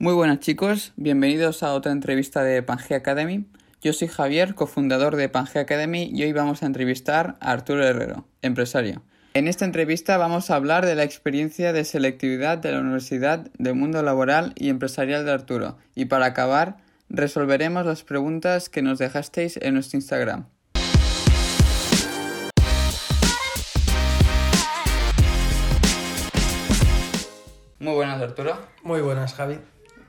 Muy buenas chicos, bienvenidos a otra entrevista de Pangea Academy. Yo soy Javier, cofundador de Pangea Academy y hoy vamos a entrevistar a Arturo Herrero, empresario. En esta entrevista vamos a hablar de la experiencia de selectividad de la Universidad del Mundo Laboral y Empresarial de Arturo y para acabar resolveremos las preguntas que nos dejasteis en nuestro Instagram. Muy buenas Arturo. Muy buenas Javi.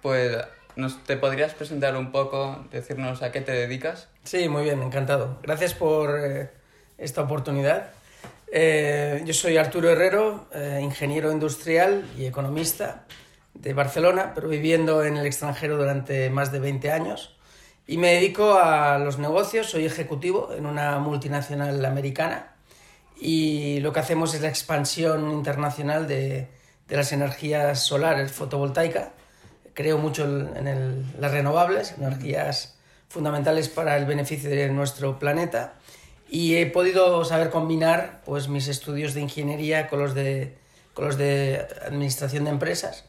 Pues ¿nos, ¿te podrías presentar un poco, decirnos a qué te dedicas? Sí, muy bien, encantado. Gracias por eh, esta oportunidad. Eh, yo soy Arturo Herrero, eh, ingeniero industrial y economista de Barcelona, pero viviendo en el extranjero durante más de 20 años. Y me dedico a los negocios, soy ejecutivo en una multinacional americana y lo que hacemos es la expansión internacional de, de las energías solares fotovoltaicas. Creo mucho en las renovables, energías fundamentales para el beneficio de nuestro planeta y he podido saber combinar pues, mis estudios de ingeniería con los de, con los de administración de empresas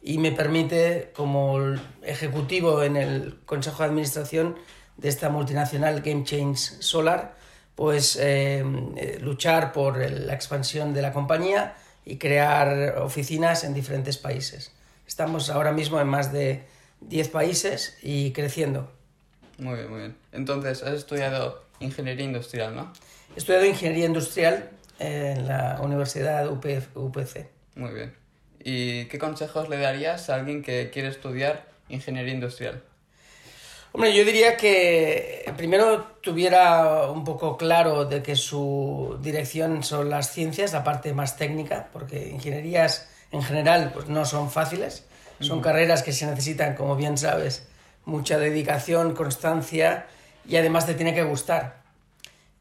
y me permite, como ejecutivo en el Consejo de Administración de esta multinacional Game Change Solar, pues eh, eh, luchar por la expansión de la compañía y crear oficinas en diferentes países. Estamos ahora mismo en más de 10 países y creciendo. Muy bien, muy bien. Entonces, has estudiado ingeniería industrial, ¿no? He estudiado ingeniería industrial en la Universidad UPC. Muy bien. ¿Y qué consejos le darías a alguien que quiere estudiar ingeniería industrial? Hombre, yo diría que primero tuviera un poco claro de que su dirección son las ciencias, la parte más técnica, porque ingenierías en general pues no son fáciles, son carreras que se necesitan, como bien sabes, mucha dedicación, constancia y además te tiene que gustar.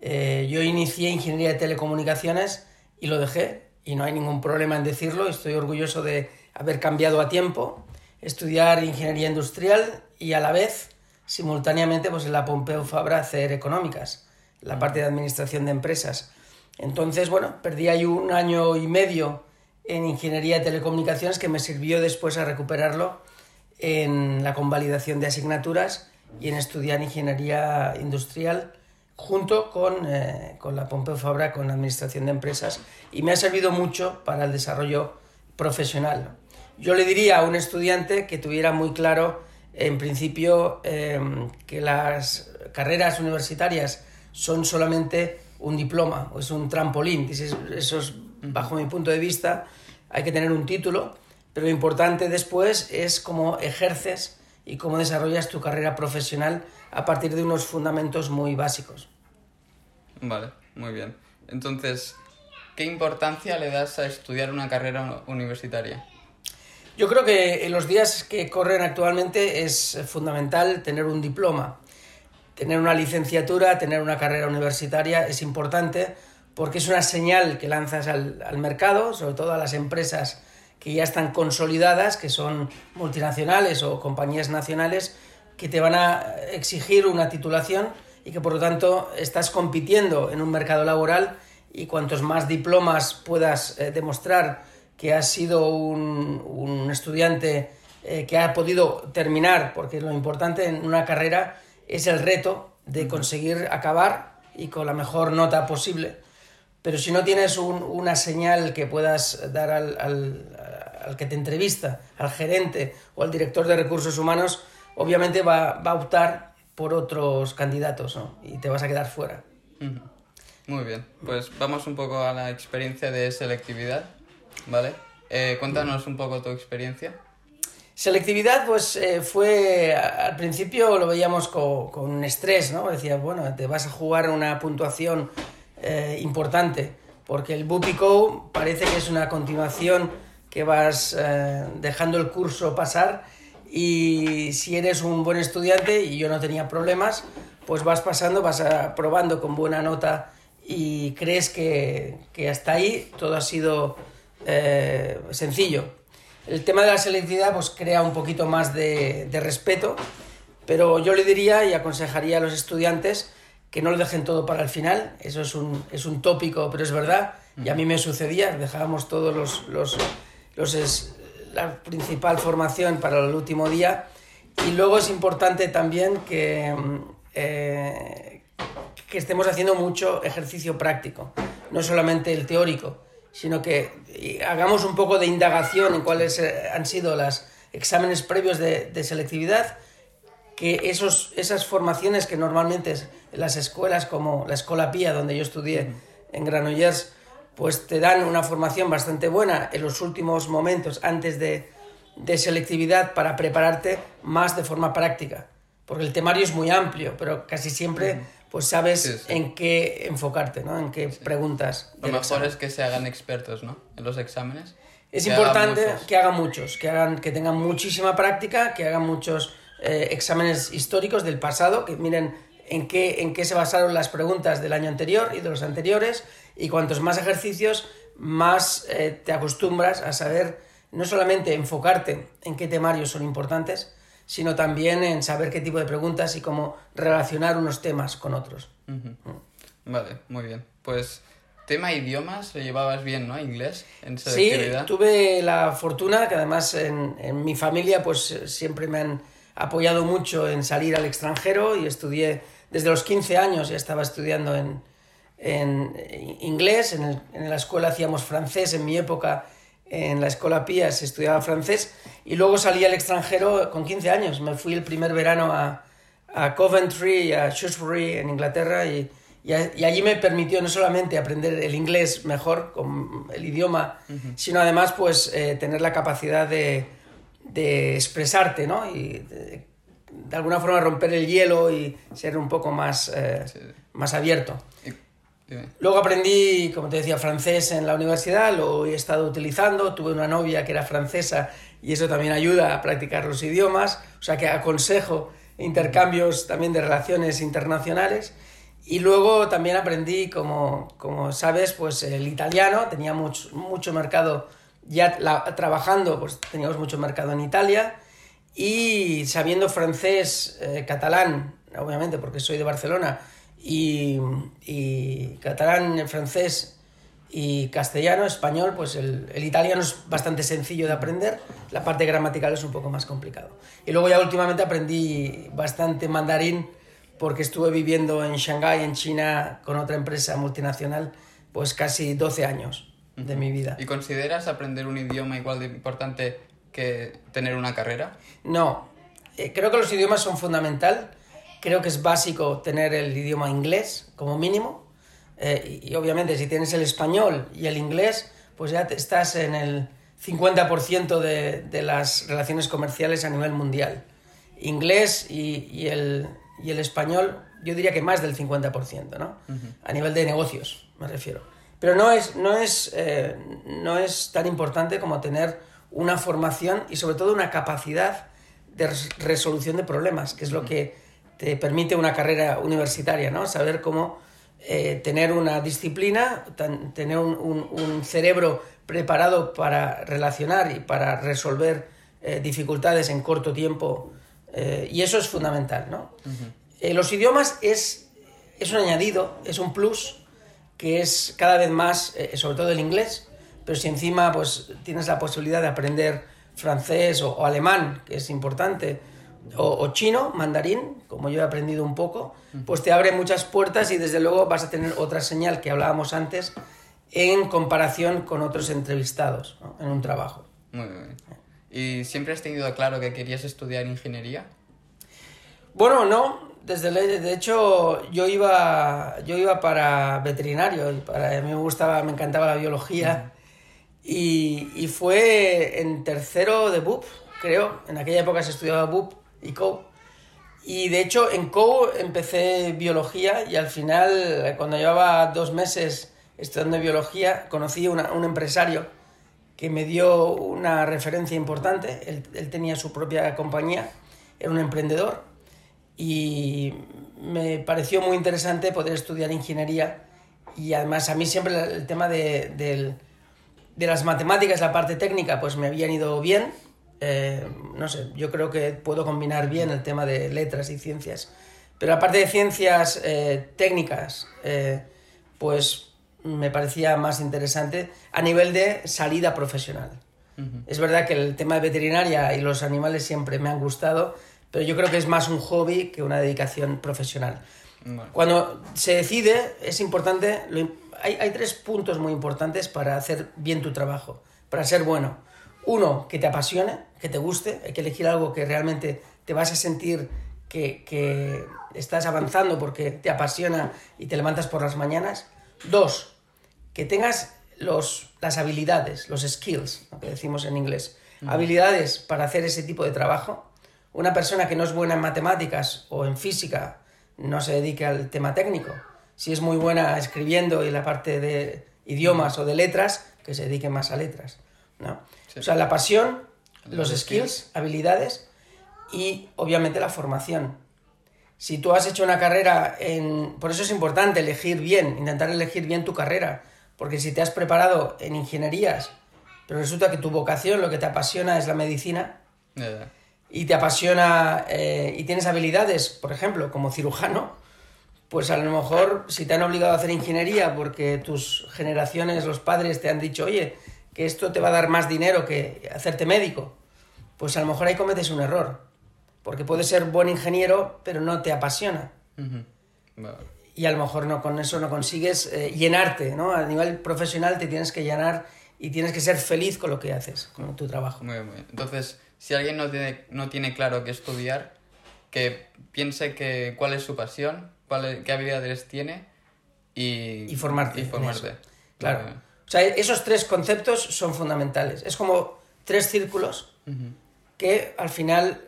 Eh, yo inicié ingeniería de telecomunicaciones y lo dejé y no hay ningún problema en decirlo, estoy orgulloso de haber cambiado a tiempo, estudiar ingeniería industrial y a la vez, simultáneamente, pues en la Pompeu Fabra hacer económicas, la parte de administración de empresas. Entonces, bueno, perdí ahí un año y medio en ingeniería de telecomunicaciones que me sirvió después a recuperarlo en la convalidación de asignaturas y en estudiar ingeniería industrial junto con, eh, con la Pompeu Fabra, con administración de empresas, y me ha servido mucho para el desarrollo profesional. Yo le diría a un estudiante que tuviera muy claro, en principio, em, que las carreras universitarias son solamente un diploma es un trampolín. Eso es, bajo mi punto de vista, hay que tener un título, pero lo importante después es cómo ejerces y cómo desarrollas tu carrera profesional a partir de unos fundamentos muy básicos. Vale, muy bien. Entonces, ¿qué importancia le das a estudiar una carrera universitaria? Yo creo que en los días que corren actualmente es fundamental tener un diploma. Tener una licenciatura, tener una carrera universitaria es importante porque es una señal que lanzas al, al mercado, sobre todo a las empresas que ya están consolidadas, que son multinacionales o compañías nacionales, que te van a exigir una titulación y que por lo tanto estás compitiendo en un mercado laboral y cuantos más diplomas puedas eh, demostrar que has sido un, un estudiante eh, que ha podido terminar, porque lo importante en una carrera es el reto de conseguir acabar y con la mejor nota posible. Pero si no tienes un, una señal que puedas dar al, al, al, que te entrevista, al gerente o al director de recursos humanos, obviamente va, va a optar por otros candidatos ¿no? y te vas a quedar fuera. Muy bien, pues vamos un poco a la experiencia de selectividad, ¿vale? Eh, cuéntanos un poco tu experiencia. Selectividad, pues eh, fue, al principio lo veíamos con, con estrés, ¿no? Decías, bueno, te vas a jugar una puntuación eh, importante, porque el Bupico parece que es una continuación que vas eh, dejando el curso pasar y si eres un buen estudiante y yo no tenía problemas, pues vas pasando, vas probando con buena nota y crees que, que hasta ahí todo ha sido eh, sencillo. El tema de la selectividad pues crea un poquito más de, de respeto, pero yo le diría y aconsejaría a los estudiantes que no lo dejen todo para el final, eso es un, es un tópico, pero es verdad, y a mí me sucedía, dejábamos todos los, los, los, es, la principal formación para el último día. Y luego es importante también que, eh, que estemos haciendo mucho ejercicio práctico, no solamente el teórico, sino que hagamos un poco de indagación en cuáles eh, han sido los exámenes previos de, de selectividad, que esos, esas formaciones que normalmente en las escuelas como la Escuela Pía, donde yo estudié en Granollers, pues te dan una formación bastante buena en los últimos momentos antes de, de selectividad para prepararte más de forma práctica. Porque el temario es muy amplio, pero casi siempre pues sabes en qué enfocarte, ¿no? En qué preguntas. Lo mejor es que se hagan expertos, ¿no? En los exámenes. Es importante que hagan muchos, que, hagan, que tengan muchísima práctica, que hagan muchos eh, exámenes históricos del pasado, que miren en qué, en qué se basaron las preguntas del año anterior y de los anteriores, y cuantos más ejercicios, más eh, te acostumbras a saber no solamente enfocarte en qué temarios son importantes, sino también en saber qué tipo de preguntas y cómo relacionar unos temas con otros. Vale, muy bien. Pues tema idiomas, lo llevabas bien, ¿no? Inglés en Sí, tuve la fortuna que además en, en, mi familia pues siempre me han apoyado mucho en salir al extranjero y estudié desde los 15 años, ya estaba estudiando en, en inglés, en, el, en la escuela hacíamos francés en mi época en la Escuela Pía se estudiaba francés y luego salí al extranjero con 15 años. Me fui el primer verano a, a Coventry y a Shrewsbury en Inglaterra y, y, allí me permitió no solamente aprender el inglés mejor, con el idioma, sino además pues eh, tener la capacidad de, de expresarte, ¿no? Y de, de, alguna forma romper el hielo y ser un poco más, eh, sí. más abierto. Luego aprendí, como te decía, francés en la universidad, lo he estado utilizando, tuve una novia que era francesa y eso también ayuda a practicar los idiomas, o sea que aconsejo intercambios también de relaciones internacionales. Y luego también aprendí, como, como sabes, pues el italiano, tenía mucho, mucho mercado, ya la, trabajando, pues teníamos mucho mercado en Italia, y sabiendo francés, eh, catalán, obviamente porque soy de Barcelona, y, y catalán, francés y castellano, español, pues el, el, italiano es bastante sencillo de aprender, la parte gramatical es un poco más complicado. Y luego ya últimamente aprendí bastante mandarín porque estuve viviendo en Shanghái, en China, con otra empresa multinacional, pues casi 12 años de mi vida. ¿Y consideras aprender un idioma igual de importante que tener una carrera? No, eh, creo que los idiomas son fundamental creo que es básico tener el idioma inglés como mínimo. Eh, y, y, obviamente si tienes el español y el inglés, pues ya te, estás en el 50% de, de, las relaciones comerciales a nivel mundial. Inglés y, y, el, y, el, español, yo diría que más del 50%, ¿no? Uh -huh. A nivel de negocios, me refiero. Pero no es, no, es, eh, no es tan importante como tener una formación y sobre todo una capacidad de resolución de problemas, que es lo que te permite una carrera universitaria, ¿no? Saber cómo eh, tener una disciplina, tan, tener un, un, un, cerebro preparado para relacionar y para resolver eh, dificultades en corto tiempo. Eh, y eso es fundamental, ¿no? Uh -huh. los idiomas es, es un añadido, es un plus que es cada vez más, eh, sobre todo el inglés, pero si encima pues, tienes la posibilidad de aprender francés o, o alemán, que es importante, o, o, chino, mandarín, como yo he aprendido un poco, pues te abre muchas puertas y desde luego vas a tener otra señal que hablábamos antes en comparación con otros entrevistados ¿no? en un trabajo. Muy bien. ¿Y siempre has tenido claro que querías estudiar ingeniería? Bueno, no. Desde de hecho, yo iba, yo iba para veterinario y para, a mí me gustaba, me encantaba la biología. Y, y fue en tercero de BUP, creo. En aquella época se estudiaba BUP y COU. Y de hecho en COU empecé biología y al final, cuando llevaba dos meses estudiando biología, conocí a un empresario que me dio una referencia importante. Él, él, tenía su propia compañía, era un emprendedor y me pareció muy interesante poder estudiar ingeniería y además a mí siempre el tema de, de, de las matemáticas, la parte técnica, pues me habían ido bien eh, no sé, yo creo que puedo combinar bien el tema de letras y ciencias. Pero aparte de ciencias eh, técnicas, eh, pues me parecía más interesante a nivel de salida profesional. Es verdad que el tema de veterinaria y los animales siempre me han gustado, pero yo creo que es más un hobby que una dedicación profesional. Cuando se decide, es importante, hay, hay tres puntos muy importantes para hacer bien tu trabajo, para ser bueno. Uno, que te apasione, que te guste, hay que elegir algo que realmente te vas a sentir que, que, estás avanzando porque te apasiona y te levantas por las mañanas. Dos, que tengas los, las habilidades, los skills, lo que decimos en inglés, habilidades para hacer ese tipo de trabajo. Una persona que no es buena en matemáticas o en física no se dedique al tema técnico. Si es muy buena escribiendo y la parte de idiomas o de letras, que se dedique más a letras. ¿no? O sea, la pasión, los, skills, habilidades y obviamente la formación. Si tú has hecho una carrera en... Por eso es importante elegir bien, intentar elegir bien tu carrera, porque si te has preparado en ingenierías, pero resulta que tu vocación, lo que te apasiona es la medicina, y te apasiona eh, y tienes habilidades, por ejemplo, como cirujano, pues a lo mejor si te han obligado a hacer ingeniería porque tus generaciones, los padres te han dicho, oye, que esto te va a dar más dinero que hacerte médico, pues a lo mejor ahí cometes un error, porque puedes ser buen ingeniero, pero no te apasiona. Y a lo mejor no, con eso no consigues eh, llenarte, ¿no? A nivel profesional te tienes que llenar y tienes que ser feliz con lo que haces, con tu trabajo. Muy bien, muy bien. Entonces, si alguien no tiene, no tiene claro qué estudiar, que piense que cuál es su pasión, cuál qué habilidades tiene y, y formarte. Y formarte. Claro. O sea, esos tres conceptos son fundamentales. Es como tres círculos que al final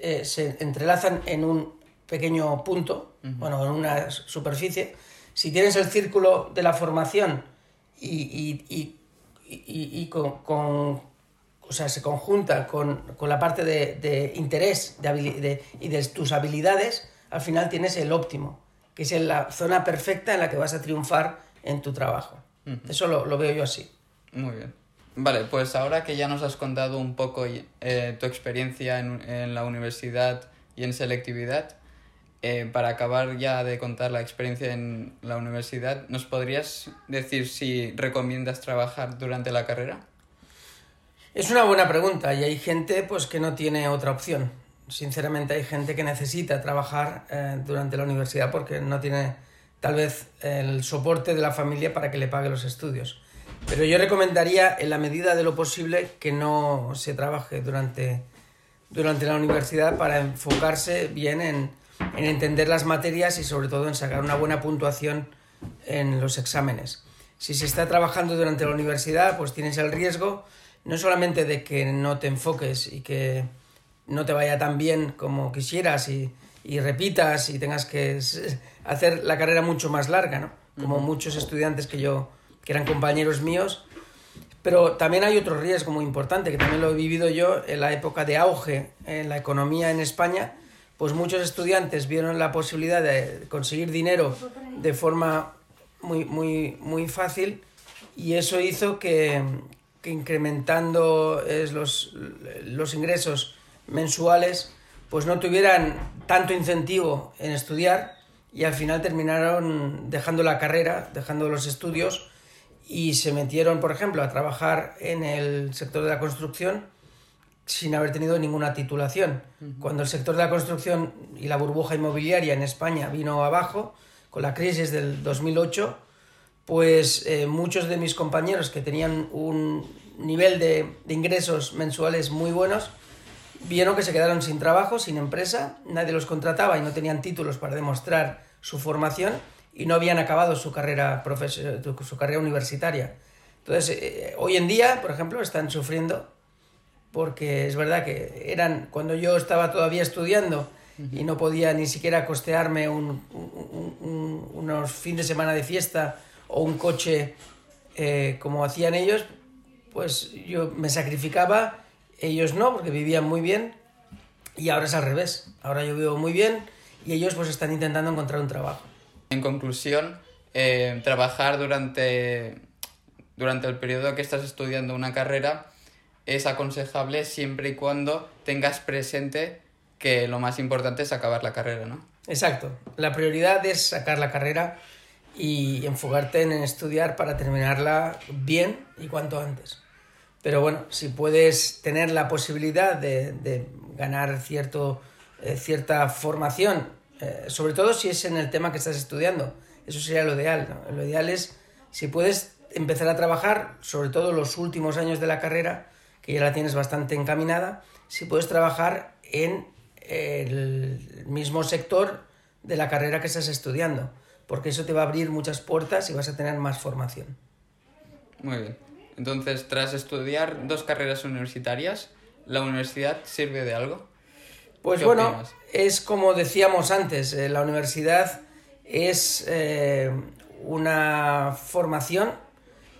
eh, se entrelazan en un pequeño punto, bueno, en una superficie. Si tienes el círculo de la formación y, y, y, con, con, o sea, se conjunta con, con la parte de, de interés de, y de tus habilidades, al final tienes el óptimo, que es la zona perfecta en la que vas a triunfar en tu trabajo. Eso lo, lo, veo yo así. Muy bien. Vale, pues ahora que ya nos has contado un poco eh, tu experiencia en, en, la universidad y en selectividad, eh, para acabar ya de contar la experiencia en la universidad, ¿nos podrías decir si recomiendas trabajar durante la carrera? Es una buena pregunta y hay gente pues que no tiene otra opción. Sinceramente hay gente que necesita trabajar eh, durante la universidad porque no tiene tal vez el soporte de la familia para que le pague los estudios. Pero yo recomendaría, en la medida de lo posible, que no se trabaje durante, durante la universidad para enfocarse bien en, en entender las materias y sobre todo en sacar una buena puntuación en los exámenes. Si se está trabajando durante la universidad, pues tienes el riesgo no solamente de que no te enfoques y que no te vaya tan bien como quisieras y, y repitas y tengas que hacer la carrera mucho más larga, ¿no? Como muchos estudiantes que yo, que eran compañeros míos. Pero también hay otro riesgo muy importante, que también lo he vivido yo en la época de auge en la economía en España, pues muchos estudiantes vieron la posibilidad de conseguir dinero de forma muy, muy, muy fácil y eso hizo que, que incrementando los, los ingresos mensuales, pues no tuvieran tanto incentivo en estudiar y al final terminaron dejando la carrera, dejando los estudios y se metieron, por ejemplo, a trabajar en el sector de la construcción sin haber tenido ninguna titulación. Cuando el sector de la construcción y la burbuja inmobiliaria en España vino abajo, con la crisis del 2008, pues eh, muchos de mis compañeros que tenían un nivel de, de ingresos mensuales muy bunos, vieron que se quedaron sin trabajo, sin empresa, nadie los contrataba y no tenían títulos para demostrar su formación y no habían acabado su carrera, su carrera universitaria. Entonces, eh, hoy en día, por ejemplo, están sufriendo porque es verdad que eran cuando yo estaba todavía estudiando y no podía ni siquiera costearme un, unos fines de semana de fiesta o un coche eh, como hacían ellos, pues yo me sacrificaba ellos no, porque vivían muy bien, y ahora es al revés. Ahora yo vivo muy bien y ellos pues están intentando encontrar un trabajo. En conclusión, eh, trabajar durante, durante el periodo que estás estudiando una carrera es aconsejable siempre y cuando tengas presente que lo más importante es acabar la carrera, ¿no? Exacto. La prioridad es sacar la carrera y enfocarte en estudiar para terminarla bien y cuanto antes pero bueno, si puedes tener la posibilidad de, ganar cierto, eh, cierta formación, eh, sobre todo si es en el tema que estás estudiando, eso sería lo ideal. Lo ideal es si puedes empezar a trabajar, sobre todo los últimos años de la carrera, que ya la tienes bastante encaminada, si puedes trabajar en el mismo sector de la carrera que estás estudiando, porque eso te va a abrir muchas puertas y vas a tener más formación. Muy bien. Entonces, tras estudiar dos carreras universitarias, ¿la universidad sirve de algo? Pues bueno, es como decíamos antes, eh, la universidad es eh, una formación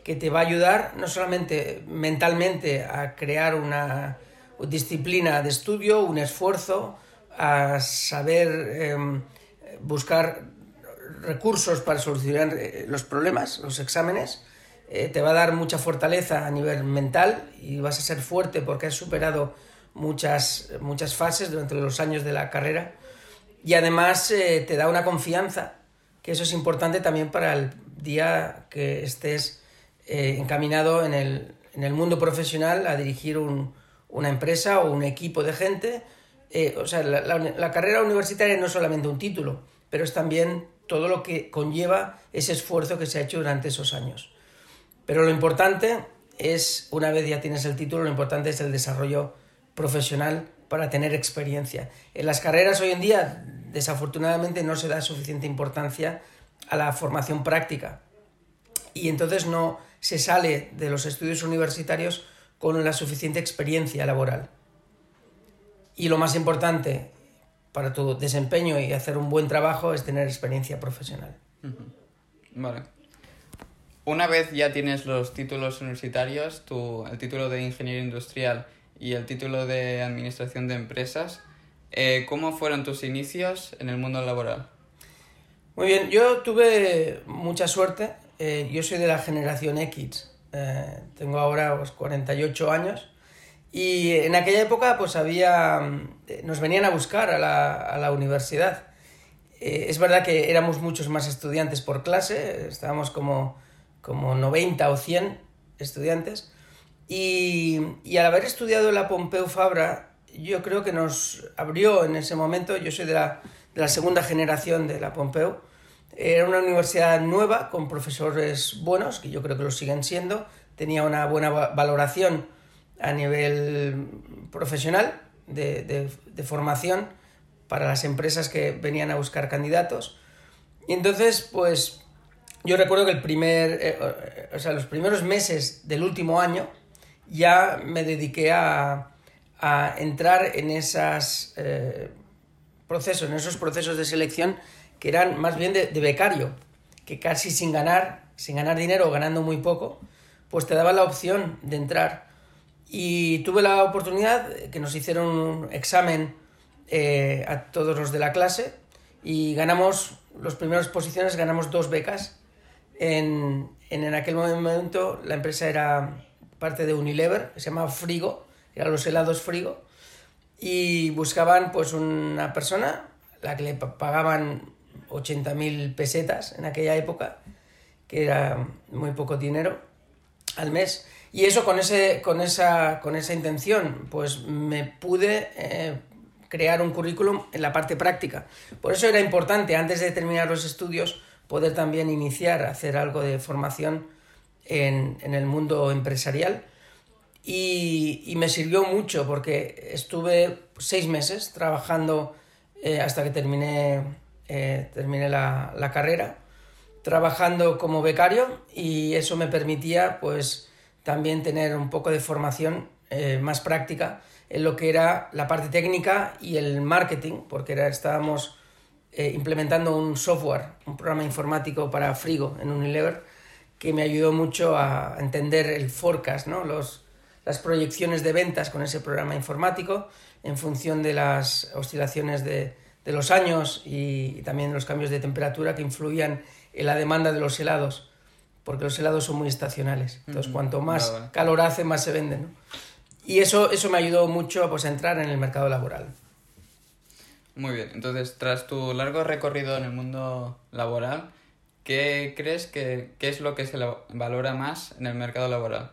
que te va a ayudar no solamente mentalmente a crear una disciplina de estudio, un esfuerzo, a saber em, buscar recursos para solucionar eh, los problemas, los exámenes, eh, te va a dar mucha fortaleza a nivel mental y vas a ser fuerte porque has superado muchas, muchas fases durante los años de la carrera y además eh, te da una confianza, que eso es importante también para el día que estés encaminado en el, en el, mundo profesional a dirigir un, una empresa o un equipo de gente. o sea, la carrera universitaria no es solamente un título, pero es también todo lo que conlleva ese esfuerzo que se ha hecho durante esos años. Pero lo importante es, una vez ya tienes el título, lo importante es el desarrollo profesional para tener experiencia. En las carreras hoy en día, desafortunadamente, no se da suficiente importancia a la formación práctica. Y entonces no se sale de los estudios universitarios con la suficiente experiencia laboral. Y lo más importante para tu desempeño y hacer un buen trabajo es tener experiencia profesional. Vale. Una vez ya tienes los títulos universitarios, el título de ingeniero industrial y el título de administración de empresas, eh, ¿cómo fueron tus inicios en el mundo laboral? Muy bien, yo tuve mucha suerte. Eh, yo soy de la generación X. Eh, tengo ahora 48 pues, años. Y en aquella época pues había... nos venían a buscar a la, a la universidad. es verdad que éramos muchos más estudiantes por clase, estábamos como como 90 o 100 estudiantes. Y, al haber estudiado la Pompeu Fabra, yo creo que nos abrió en ese momento, yo soy de la, segunda generación de la Pompeu, era una universidad nueva con profesores buenos, que yo creo que lo siguen siendo, tenía una buena valoración a nivel profesional de, de formación para las empresas que venían a buscar candidatos. Y entonces, pues yo recuerdo que el primer, eh, o sea, los primeros meses del último año ya me dediqué a, a entrar en esos eh, procesos, en esos procesos de selección que eran más bien de, becario, que casi sin ganar, sin ganar dinero o ganando muy poco, pues te daba la opción de entrar. Y tuve la oportunidad que nos hicieron un examen eh, a todos los de la clase y ganamos, las primeras posiciones ganamos dos becas en, en, aquel momento la empresa era parte de Unilever, se llamaba Frigo, eran los helados Frigo, y buscaban pues una persona la que le pagaban 80.000 pesetas en aquella época, que era muy poco dinero al mes. Y eso con, ese, con, esa, con esa intención, pues me pude eh, crear un currículum en la parte práctica. Por eso era importante, antes de terminar los estudios, poder también iniciar hacer algo de formación en, el mundo empresarial. Y, me sirvió mucho porque estuve seis meses trabajando eh, hasta que terminé, eh, terminé la, carrera, trabajando como becario y eso me permitía pues también tener un poco de formación eh, más práctica en lo que era la parte técnica y el marketing, porque era, estábamos eh, implementando un software, un programa informático para Frigo en Unilever, que me ayudó mucho a entender el forecast, ¿no? Los, las proyecciones de ventas con ese programa informático en función de las oscilaciones de, de los años y, también los cambios de temperatura que influían en la demanda de los helados, porque los helados son muy estacionales. Entonces, cuanto más calor hace, más se venden. Y eso, eso me ayudó mucho pues, a entrar en el mercado laboral. Muy bien, entonces tras tu largo recorrido en el mundo laboral, ¿qué crees que qué es lo que se valora más en el mercado laboral?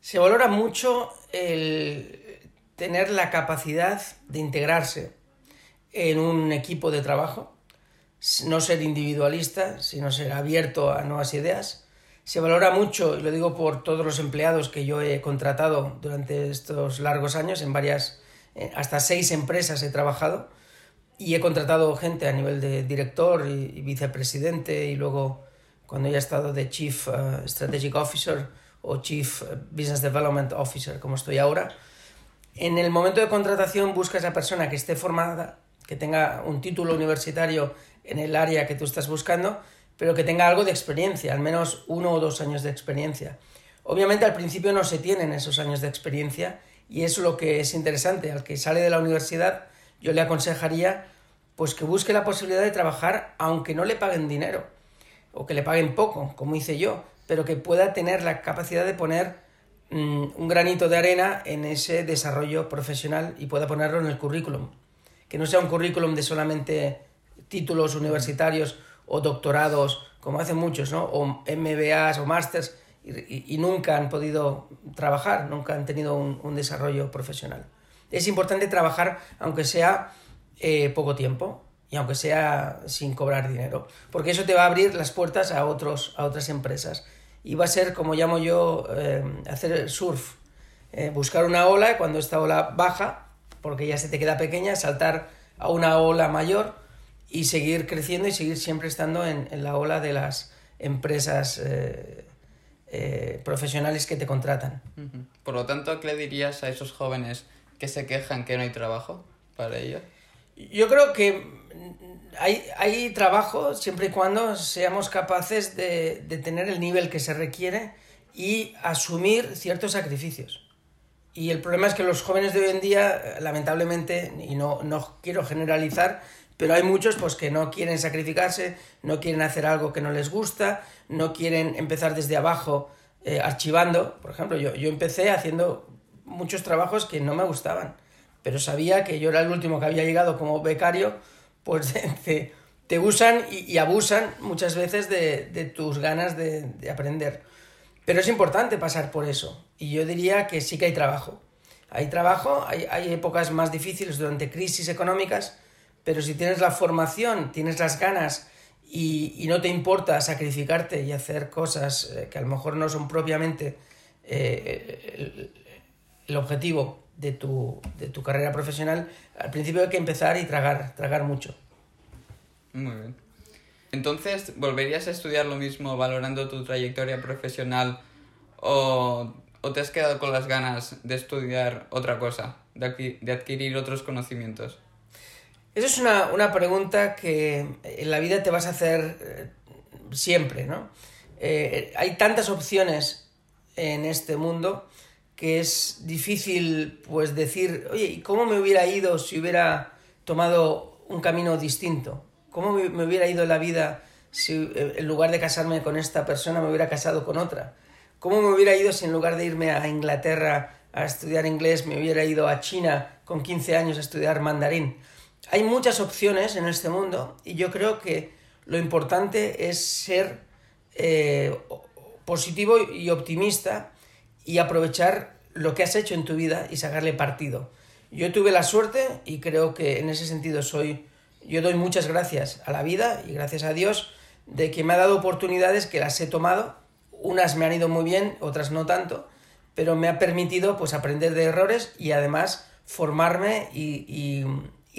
Se valora mucho el tener la capacidad de integrarse en un equipo de trabajo, no ser individualista, sino ser abierto a nuevas ideas. Se valora mucho, y lo digo por todos los empleados que yo he contratado durante estos largos años, en varias, eh, hasta seis empresas he trabajado, y he contratado gente a nivel de director y, vicepresidente, y luego cuando ya he estado de Chief eh, Strategic Officer o Chief Business Development Officer, como estoy ahora, en el momento de contratación busca esa persona que esté formada, que tenga un título universitario en el área que tú estás buscando, pero que tenga algo de experiencia, al menos uno o dos años de experiencia. Obviamente al principio no se tienen esos años de experiencia y es lo que es interesante. Al que sale de la universidad yo le aconsejaría pues que busque la posibilidad de trabajar aunque no le paguen dinero o que le paguen poco, como hice yo, pero que pueda tener la capacidad de poner Mm, un granito de arena en ese desarrollo profesional y pueda ponerlo en el currículum. Que no sea un currículum de solamente títulos universitarios o doctorados, como hacen muchos, ¿no? O MBAs o másters y, nunca han podido trabajar, nunca han tenido un, desarrollo profesional. Es importante trabajar aunque sea eh, poco tiempo y aunque sea sin cobrar dinero, porque eso te va a abrir las puertas a, otros, a otras empresas y va a ser, como llamo yo, eh, hacer surf. Eh, buscar una ola cuando esta ola baja, porque ya se te queda pequeña, saltar a una ola mayor y seguir creciendo y seguir siempre estando en, la ola de las empresas eh, profesionales que te contratan. Por lo tanto, ¿qué le dirías a esos jóvenes que se quejan que no hay trabajo para ellos? Yo creo que hay, hay trabajo siempre y cuando seamos capaces de, de, tener el nivel que se requiere y asumir ciertos sacrificios. Y el problema es que los jóvenes de hoy en día, lamentablemente, y no, no quiero generalizar, pero hay muchos pues, que no quieren sacrificarse, no quieren hacer algo que no les gusta, no quieren empezar desde abajo eh, archivando. Por ejemplo, yo, yo empecé haciendo muchos trabajos que no me gustaban, pero sabía que yo era el último que había llegado como becario pues te, usan y, abusan muchas veces de, tus ganas de, aprender. Pero es importante pasar por eso. Y yo diría que sí que hay trabajo. Hay trabajo, hay, épocas más difíciles durante crisis económicas, pero si tienes la formación, tienes las ganas y, no te importa sacrificarte y hacer cosas eh, que a lo mejor no son propiamente eh, el, objetivo de tu, de tu carrera profesional, al principio hay que empezar y tragar, tragar mucho. Muy bien. Entonces, ¿volverías a estudiar lo mismo valorando tu trayectoria profesional o, o te has quedado con las ganas de estudiar otra cosa, de, de adquirir otros conocimientos? Esa es una, una, pregunta que en la vida te vas a hacer eh, siempre, ¿no? Eh, hay tantas opciones en este mundo que es difícil pues decir, oye, ¿y cómo me hubiera ido si hubiera tomado un camino distinto? ¿Cómo me hubiera ido la vida si eh, en lugar de casarme con esta persona me hubiera casado con otra? ¿Cómo me hubiera ido si en lugar de irme a Inglaterra a estudiar inglés me hubiera ido a China con 15 años a estudiar mandarín? Hay muchas opciones en este mundo y yo creo que lo importante es ser eh, positivo y optimista y aprovechar lo que has hecho en tu vida y sacarle partido. Yo tuve la suerte y creo que en ese sentido soy, yo doy muchas gracias a la vida y gracias a Dios de que me ha dado oportunidades que las he tomado. Unas me han ido muy bien, otras no tanto, pero me ha permitido pues aprender de errores y además formarme y, y,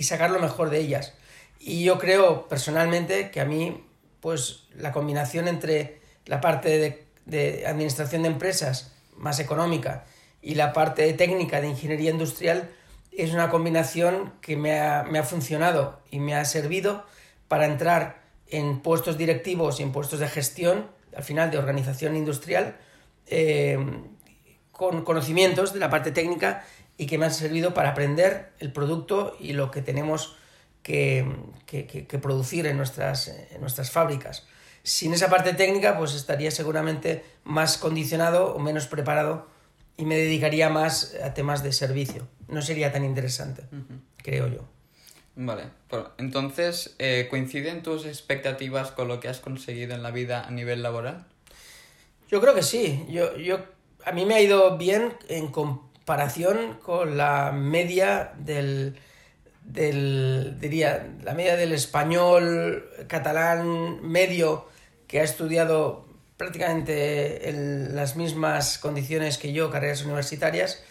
sacar lo mejor de ellas. Y yo creo personalmente que a mí pues la combinación entre la parte de, de administración de empresas más económica y la parte técnica de ingeniería industrial es una combinación que me ha, me ha funcionado y me ha servido para entrar en puestos directivos y en puestos de gestión, al final de organización industrial, eh, con conocimientos de la parte técnica y que me han servido para aprender el producto y lo que tenemos que, que, que producir en nuestras, en nuestras fábricas. Sin esa parte técnica, pues estaría seguramente más condicionado o menos preparado y me dedicaría más a temas de servicio. No sería tan interesante, creo yo. Vale, entonces, eh, ¿coinciden tus expectativas con lo que has conseguido en la vida a nivel laboral? Yo creo que sí. Yo, yo a mí me ha ido bien en comparación con la media del, del diría, la media del español catalán medio que ha estudiado prácticamente en las mismas condiciones que yo, carreras universitarias,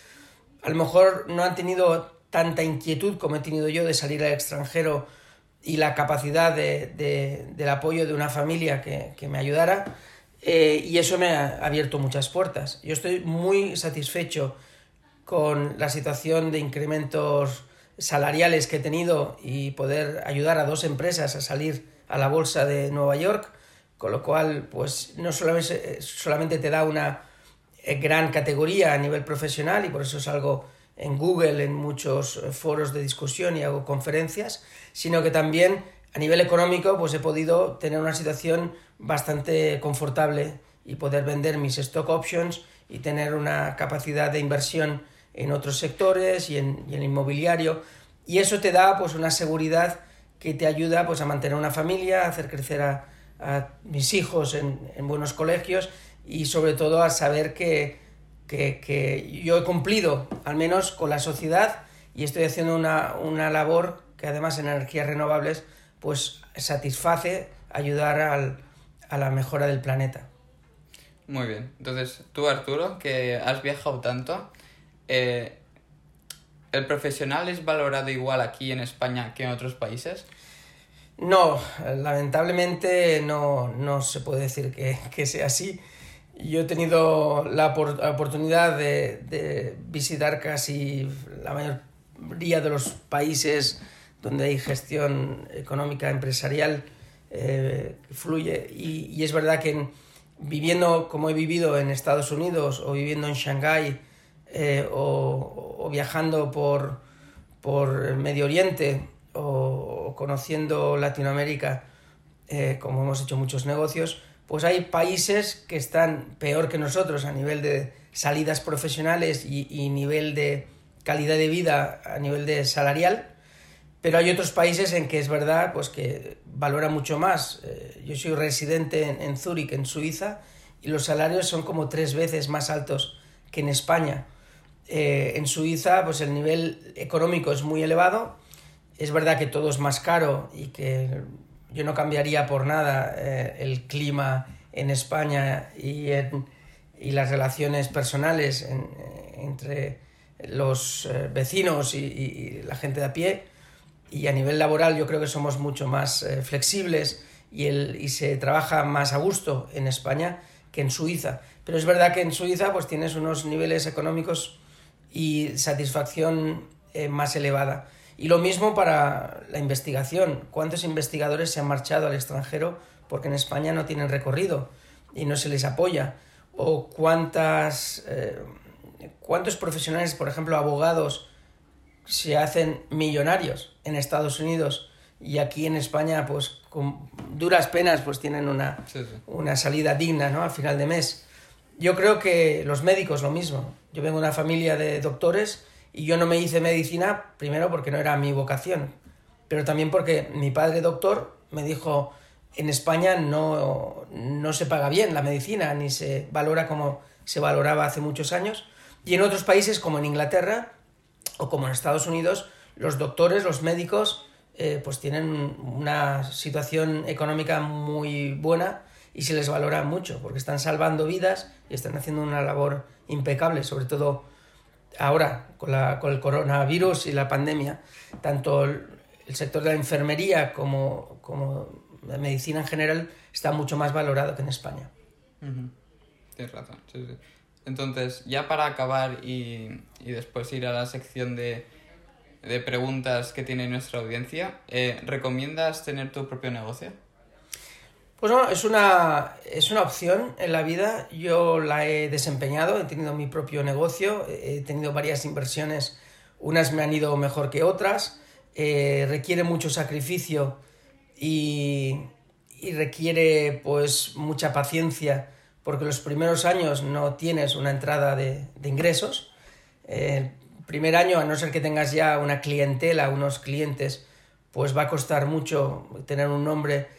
a lo mejor no han tenido tanta inquietud como he tenido yo de salir al extranjero y la capacidad de, del apoyo de una familia que, que me ayudara. Eh, y eso me ha abierto muchas puertas. Yo estoy muy satisfecho con la situación de incrementos salariales que he tenido y poder ayudar a dos empresas a salir a la bolsa de Nueva York con lo cual, pues no solamente, solamente te da una eh, gran categoría a nivel profesional y por eso salgo en Google en muchos eh, foros de discusión y hago conferencias, sino que también a nivel económico pues he podido tener una situación bastante confortable y poder vender mis stock options y tener una capacidad de inversión en otros sectores y en, y en inmobiliario y eso te da pues una seguridad que te ayuda pues a mantener una familia, a hacer crecer a, a mis hijos en, buenos colegios y sobre todo a saber que, yo he cumplido al menos con la sociedad y estoy haciendo una, una labor que además en energías renovables pues satisface ayudar al, a la mejora del planeta. Muy bien. Entonces, tú Arturo, que has viajado tanto, eh, ¿el profesional es valorado igual aquí en España que en otros países? No, lamentablemente no, no se puede decir que, sea así. Yo he tenido la, oportunidad de, visitar casi la mayoría de los países donde hay gestión económica empresarial eh, que fluye y, es verdad que viviendo como he vivido en Estados Unidos o viviendo en Shanghái eh, o, viajando por, por Medio Oriente o, conociendo Latinoamérica, eh, como hemos hecho muchos negocios, pues hay países que están peor que nosotros a nivel de salidas profesionales y, nivel de calidad de vida a nivel de salarial, pero hay otros países en que es verdad pues que valora mucho más. Eh, yo soy residente en, en Zúrich, en Suiza, y los salarios son como tres veces más altos que en España. Eh, en Suiza, pues el nivel económico es muy elevado es verdad que todo es más caro y que yo no cambiaría por nada eh, el clima en España y, en, y las relaciones personales entre los eh, vecinos y, la gente de a pie. Y a nivel laboral yo creo que somos mucho más eh, flexibles y, el, y se trabaja más a gusto en España que en Suiza. Pero es verdad que en Suiza pues tienes unos niveles económicos y satisfacción más elevada. Y lo mismo para la investigación. ¿Cuántos investigadores se han marchado al extranjero porque en España no tienen recorrido y no se les apoya? ¿O cuántas, eh, cuántos profesionales, por ejemplo, abogados, se hacen millonarios en Estados Unidos y aquí en España, pues con duras penas, pues tienen una, una salida digna ¿no? al final de mes? Yo creo que los médicos lo mismo. Yo vengo de una familia de doctores y yo no me hice medicina, primero porque no era mi vocación, pero también porque mi padre doctor me dijo, en España no, no se paga bien la medicina, ni se valora como se valoraba hace muchos años. Y en otros países, como en Inglaterra o como en Estados Unidos, los doctores, los médicos, eh, pues tienen una situación económica muy buena y se les valora mucho, porque están salvando vidas y están haciendo una labor impecable, sobre todo ahora con, la, con el coronavirus y la pandemia, tanto el, sector de la enfermería como, como, la medicina en general está mucho más valorado que en España. Tienes razón. Entonces, ya para acabar y, y, después ir a la sección de, de preguntas que tiene nuestra audiencia, eh, ¿recomiendas tener tu propio negocio? Pues no, es una, es una opción en la vida. Yo la he desempeñado, he tenido mi propio negocio, he tenido varias inversiones, unas me han ido mejor que otras, eh, requiere mucho sacrificio y, y, requiere pues mucha paciencia porque los primeros años no tienes una entrada de, de ingresos. el primer año, a no ser que tengas ya una clientela, unos clientes, pues va a costar mucho tener un nombre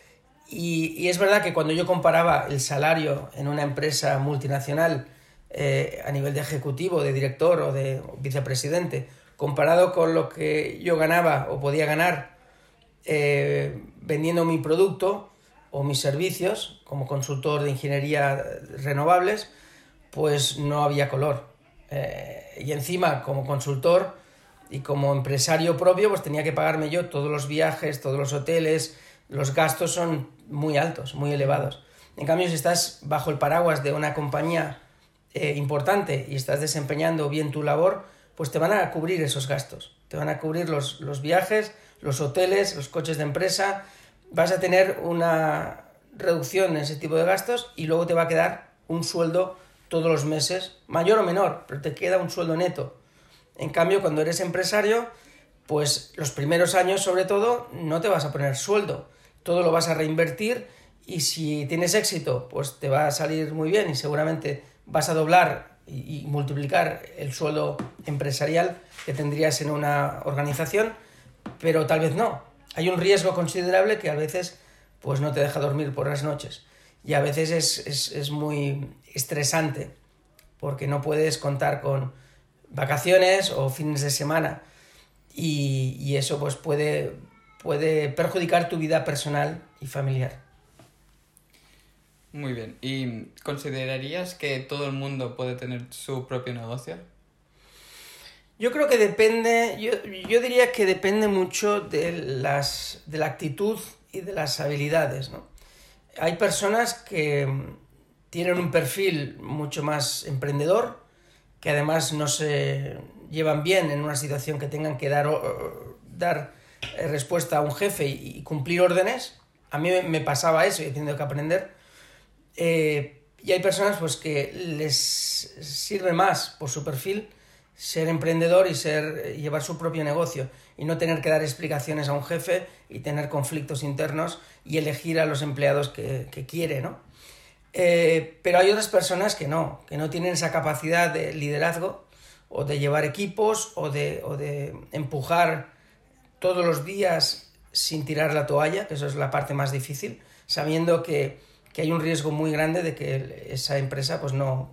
y, es verdad que cuando yo comparaba el salario en una empresa multinacional eh, a nivel de ejecutivo, de director o de vicepresidente, comparado con lo que yo ganaba o podía ganar eh, vendiendo mi producto o mis servicios como consultor de ingeniería renovables, pues no había color. Eh, y encima, como consultor y como empresario propio, pues tenía que pagarme yo todos los viajes, todos los hoteles, los gastos son muy altos, muy elevados. En cambio, si estás bajo el paraguas de una compañía eh, importante y estás desempeñando bien tu labor, pues te van a cubrir esos gastos. Te van a cubrir los, los viajes, los hoteles, los coches de empresa. Vas a tener una reducción en ese tipo de gastos y luego te va a quedar un sueldo todos los meses, mayor o menor, pero te queda un sueldo neto. En cambio, cuando eres empresario, pues los primeros años sobre todo no te vas a poner sueldo, todo lo vas a reinvertir y si tienes éxito, pues te va a salir muy bien y seguramente vas a doblar y, multiplicar el sueldo empresarial que tendrías en una organización, pero tal vez no. Hay un riesgo considerable que a veces pues no te deja dormir por las noches y a veces es, es muy estresante porque no puedes contar con vacaciones o fines de semana y, y eso pues puede, puede perjudicar tu vida personal y familiar. Muy bien. ¿Y considerarías que todo el mundo puede tener su propio negocio? Yo creo que depende, yo, yo diría que depende mucho de, las, de la actitud y de las habilidades. ¿no? Hay personas que tienen un perfil mucho más emprendedor, que además no se llevan bien en una situación que tengan que dar, dar respuesta a un jefe y, cumplir órdenes. A mí me pasaba eso y he tenido que aprender. Eh, y hay personas pues, que les sirve más por su perfil ser emprendedor y ser, llevar su propio negocio y no tener que dar explicaciones a un jefe y tener conflictos internos y elegir a los empleados que, que quiere, ¿no? Eh, pero hay otras personas que no, que no tienen esa capacidad de liderazgo o de llevar equipos o de, o de empujar todos los días sin tirar la toalla, que eso es la parte más difícil, sabiendo que, que hay un riesgo muy grande de que esa empresa pues no,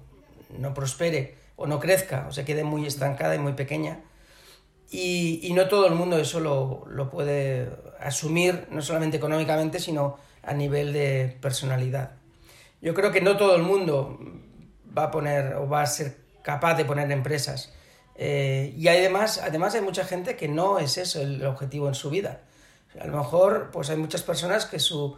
no prospere o no crezca o se quede muy estancada y muy pequeña. Y, y no todo el mundo eso lo, lo puede asumir, no solamente económicamente, sino a nivel de personalidad yo creo que no todo el mundo va a poner o va a ser capaz de poner empresas. Eh, y además, además hay mucha gente que no es eso el objetivo en su vida. A lo mejor pues hay muchas personas que su,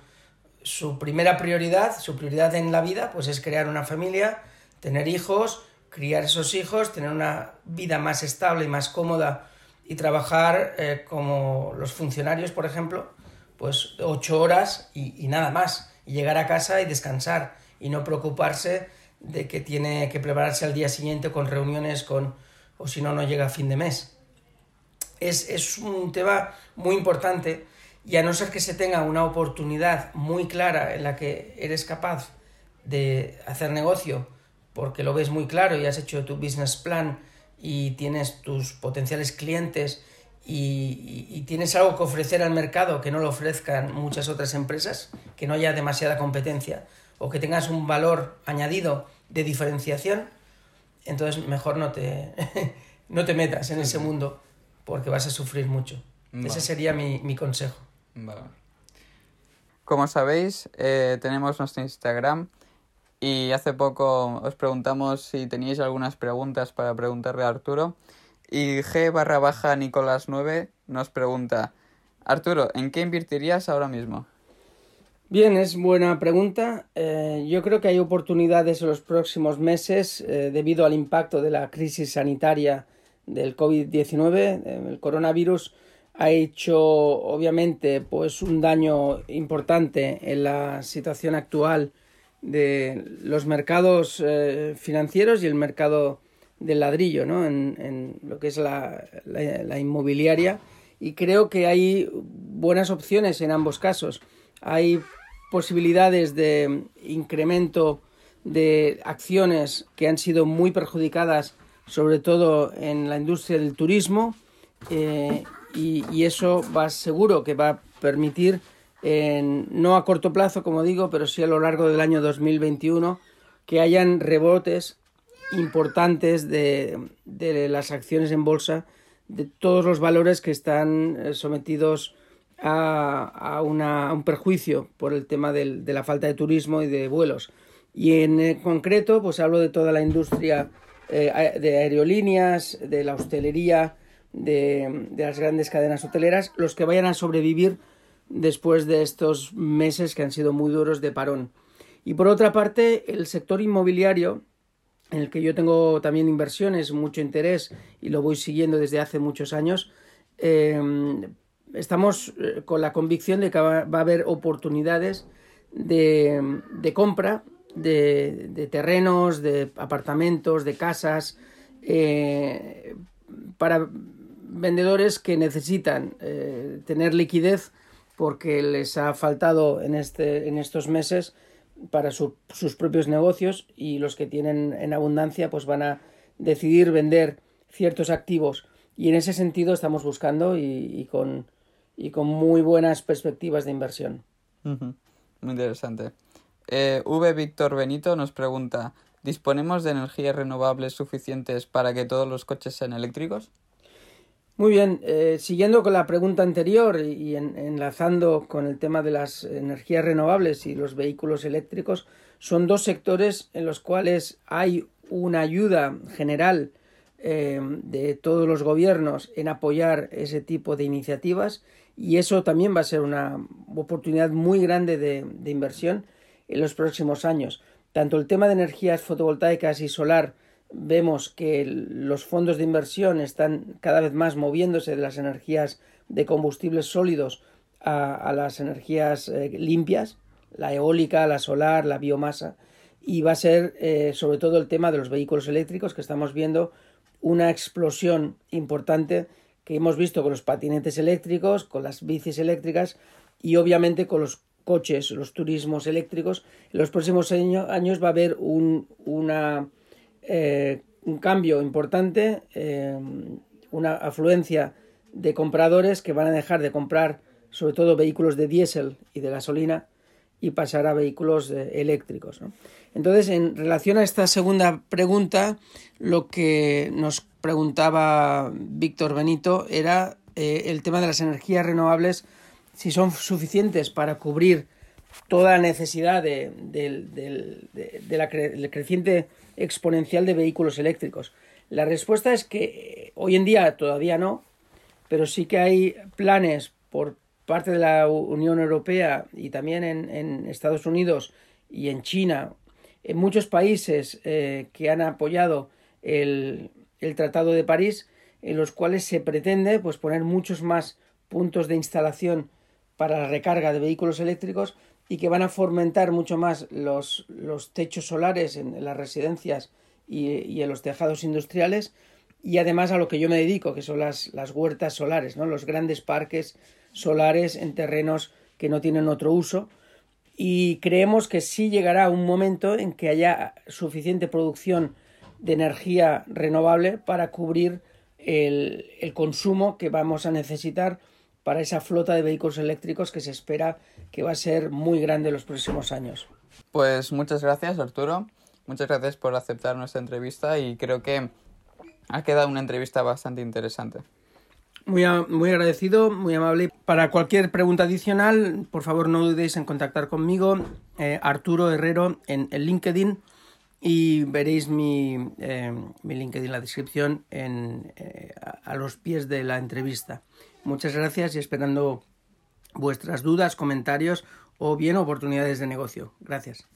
su primera prioridad, su prioridad en la vida, pues es crear una familia, tener hijos, criar esos hijos, tener una vida más estable y más cómoda y trabajar eh, como los funcionarios, por ejemplo, pues ocho horas y, nada más y llegar a casa y descansar y no preocuparse de que tiene que prepararse al día siguiente con reuniones con o si no no llega a fin de mes. Es, es un tema muy importante y a no ser que se tenga una oportunidad muy clara en la que eres capaz de hacer negocio porque lo ves muy claro y has hecho tu business plan y tienes tus potenciales clientes y, tienes algo que ofrecer al mercado que no lo ofrezcan muchas otras empresas, que no haya demasiada competencia o que tengas un valor añadido de diferenciación, entonces mejor no te, no te metas en ese mundo porque vas a sufrir mucho. Ese sería mi, mi consejo. Como sabéis, eh, tenemos nuestro Instagram y hace poco os preguntamos si teníais algunas preguntas para preguntarle a Arturo. Y G barra baja Nicolás 9 nos pregunta, Arturo, ¿en qué invertirías ahora mismo? Bien, es buena pregunta. Eh, yo creo que hay oportunidades en los próximos meses eh, debido al impacto de la crisis sanitaria del COVID-19. Eh, el coronavirus ha hecho, obviamente, pues un daño importante en la situación actual de los mercados financieros y el mercado del ladrillo, ¿no? En, en lo que es la, la, inmobiliaria y creo que hay buenas opciones en ambos casos. Hay posibilidades de incremento de acciones que han sido muy perjudicadas, sobre todo en la industria del turismo, eh, y, eso va seguro que va a permitir, en, no a corto plazo, como digo, pero sí a lo largo del año 2021, que hayan rebotes importantes de, las acciones en bolsa, de todos los valores que están eh, sometidos a, un perjuicio por el tema de la falta de turismo y de vuelos. Y en eh, concreto, pues hablo de toda la industria eh, de aerolíneas, de la hostelería, de, las grandes cadenas hoteleras, los que vayan a sobrevivir después de estos meses que han sido muy duros de parón. Y por otra parte, el sector inmobiliario, en el que yo tengo también inversiones, mucho interés y lo voy siguiendo desde hace muchos años, eh, estamos eh, con la convicción de que va, a haber oportunidades de, compra de, terrenos, de apartamentos, de casas, eh, para vendedores que necesitan eh, tener liquidez porque les ha faltado en, este, en estos meses para sus propios negocios y los que tienen en abundancia pues van a decidir vender ciertos activos. Y en ese sentido estamos buscando y con y con muy buenas perspectivas de inversión. Muy interesante. Eh, v. Víctor Benito nos pregunta, ¿disponemos de energías renovables suficientes para que todos los coches sean eléctricos? Muy bien, eh, siguiendo con la pregunta anterior y, enlazando con el tema de las energías renovables y los vehículos eléctricos, son dos sectores en los cuales hay una ayuda general eh, de todos los gobiernos en apoyar ese tipo de iniciativas y eso también va a ser una oportunidad muy grande de, inversión en los próximos años. Tanto el tema de energías fotovoltaicas y solar vemos que los fondos de inversión están cada vez más moviéndose de las energías de combustibles sólidos a, las energías eh, limpias, la eólica, la solar, la biomasa, y va a ser eh, sobre todo el tema de los vehículos eléctricos que estamos viendo una explosión importante que hemos visto con los patinetes eléctricos, con las bicis eléctricas y obviamente con los coches, los turismos eléctricos. En los próximos años va a haber un, eh, un cambio importante, eh, una afluencia de compradores que van a dejar de comprar sobre todo vehículos de diésel y de gasolina y pasar a vehículos eh, eléctricos. Entonces, en relación a esta segunda pregunta, lo que nos preguntaba Víctor Benito era eh, el tema de las energías renovables, si son suficientes para cubrir toda la necesidad de, creciente exponencial de vehículos eléctricos. La respuesta es que eh, hoy en día todavía no, pero sí que hay planes por parte de la Unión Europea y también en, Estados Unidos y en China, en muchos países eh, que han apoyado el, el Tratado de París, en los cuales se pretende pues, poner muchos más puntos de instalación para la recarga de vehículos eléctricos y que van a fomentar mucho más los, los techos solares en, las residencias y, en los tejados industriales y además a lo que yo me dedico, que son las, las huertas solares, ¿no? los grandes parques solares en terrenos que no tienen otro uso y creemos que sí llegará un momento en que haya suficiente producción de energía renovable para cubrir el, consumo que vamos a necesitar para esa flota de vehículos eléctricos que se espera que va a ser muy grande en los próximos años. Pues muchas gracias Arturo, muchas gracias por aceptar nuestra entrevista y creo que ha quedado una entrevista bastante interesante. Muy, muy agradecido, muy amable. Para cualquier pregunta adicional, por favor no dudéis en contactar conmigo, eh, Arturo Herrero, en el LinkedIn y veréis mi, eh, mi LinkedIn en la descripción en, eh, a los pies de la entrevista. Muchas gracias y esperando vuestras dudas, comentarios o bien oportunidades de negocio. Gracias.